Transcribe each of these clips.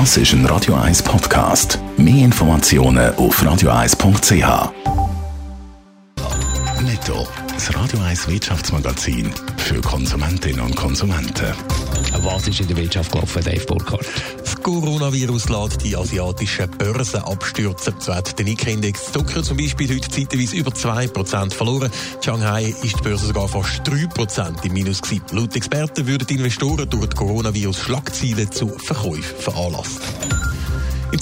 Das ist ein Radio 1 Podcast. Mehr Informationen auf radio1.ch. Netto, das Radio 1 Wirtschaftsmagazin für Konsumentinnen und Konsumenten. Was ist in der Wirtschaft gelaufen, Dave Burkhardt? Coronavirus lässt die asiatischen Börsen abstürzen. So hat der Nikkei-Index Tokio zum Beispiel heute zeitweise über 2% verloren. Shanghai ist die Börse sogar fast 3% im Minus gewesen. Laut Experten würden die Investoren durch das Coronavirus Schlagzeilen zu Verkäufen veranlassen.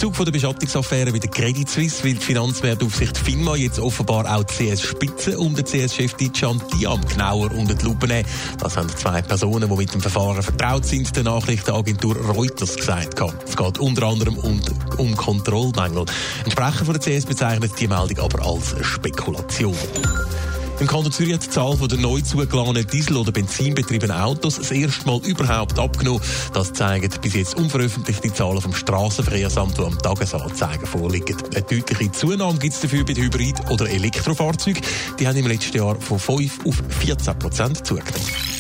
Zug von der Beschattungsaffäre bei der Credit Suisse will die Finanzwertaufsicht FINMA jetzt offenbar auch die CS-Spitze und den CS-Chef Dijan Diam genauer unter die Lupe nehmen. Das haben zwei Personen, die mit dem Verfahren vertraut sind, der Nachrichtenagentur Reuters gesagt. Es geht unter anderem um, um Kontrollmängel. Ein Sprecher von der CS bezeichnet die Meldung aber als Spekulation. Im Kanton Zürich hat die Zahl der neu zugeladenen Diesel- oder benzinbetriebenen Autos das erste Mal überhaupt abgenommen. Das zeigen bis jetzt unveröffentlichte Zahlen vom Strassenverkehrsamt, die am Tagesanzeigen vorliegen. Eine deutliche Zunahme gibt es dafür bei den Hybrid- oder Elektrofahrzeugen. Die haben im letzten Jahr von 5 auf 14 Prozent zugenommen.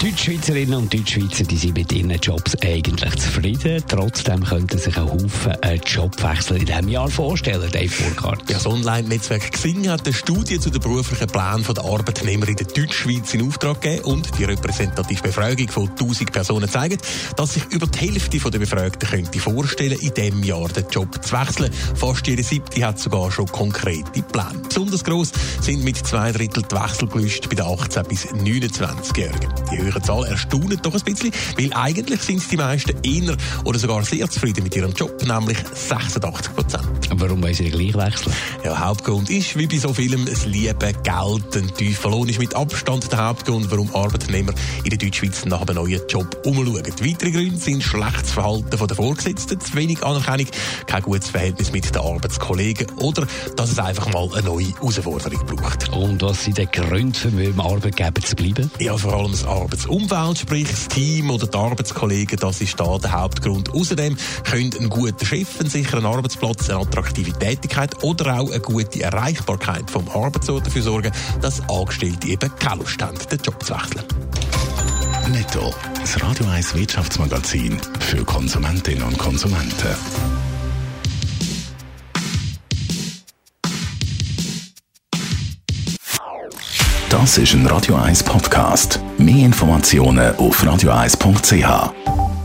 Deutschschweizerinnen und Deutschschweizer die sind mit ihren Jobs eigentlich zufrieden. Trotzdem könnten sich ein Haufen einen Jobwechsel in diesem Jahr vorstellen, Dave Burkhardt. Ja, das Online-Netzwerk Xing hat eine Studie zu den beruflichen Plänen der Arbeitnehmer in der Deutschschweiz in Auftrag gegeben und die repräsentative Befragung von 1000 Personen zeigt, dass sich über die Hälfte der Befragten könnte vorstellen, in diesem Jahr den Job zu wechseln. Fast jede siebte hat sogar schon konkrete Pläne. Besonders gross sind mit zwei Drittel die Wechselgelüste bei den 18- bis 29-Jährigen höheren Zahl erstaunt doch ein bisschen, weil eigentlich sind die meisten eher oder sogar sehr zufrieden mit ihrem Job, nämlich 86 Prozent. Warum wollen sie gleich wechseln? Ja, Hauptgrund ist, wie bei so vielem, das Liebe, Geld, ein tiefer Lohn ist mit Abstand der Hauptgrund, warum Arbeitnehmer in der Deutschschweiz nach einem neuen Job umschauen. Weitere Gründe sind schlechtes Verhalten der Vorgesetzten, zu wenig Anerkennung, kein gutes Verhältnis mit den Arbeitskollegen oder dass es einfach mal eine neue Herausforderung braucht. Und was sind die Gründe für einen Arbeitgeber zu bleiben? Ja, vor allem das Arbeits das Umfeld, sprich das Team oder die Arbeitskollegen, das ist da der Hauptgrund. Außerdem können ein guter Chef, einen sicheren Arbeitsplatz, eine attraktive Tätigkeit oder auch eine gute Erreichbarkeit vom Arbeitsort dafür sorgen, dass Angestellte eben keine Lust haben, den Job zu wechseln. Netto, das Radio 1 Wirtschaftsmagazin für Konsumentinnen und Konsumenten. Das ist ein Radio 1 Podcast. Mehr Informationen auf radio1.ch.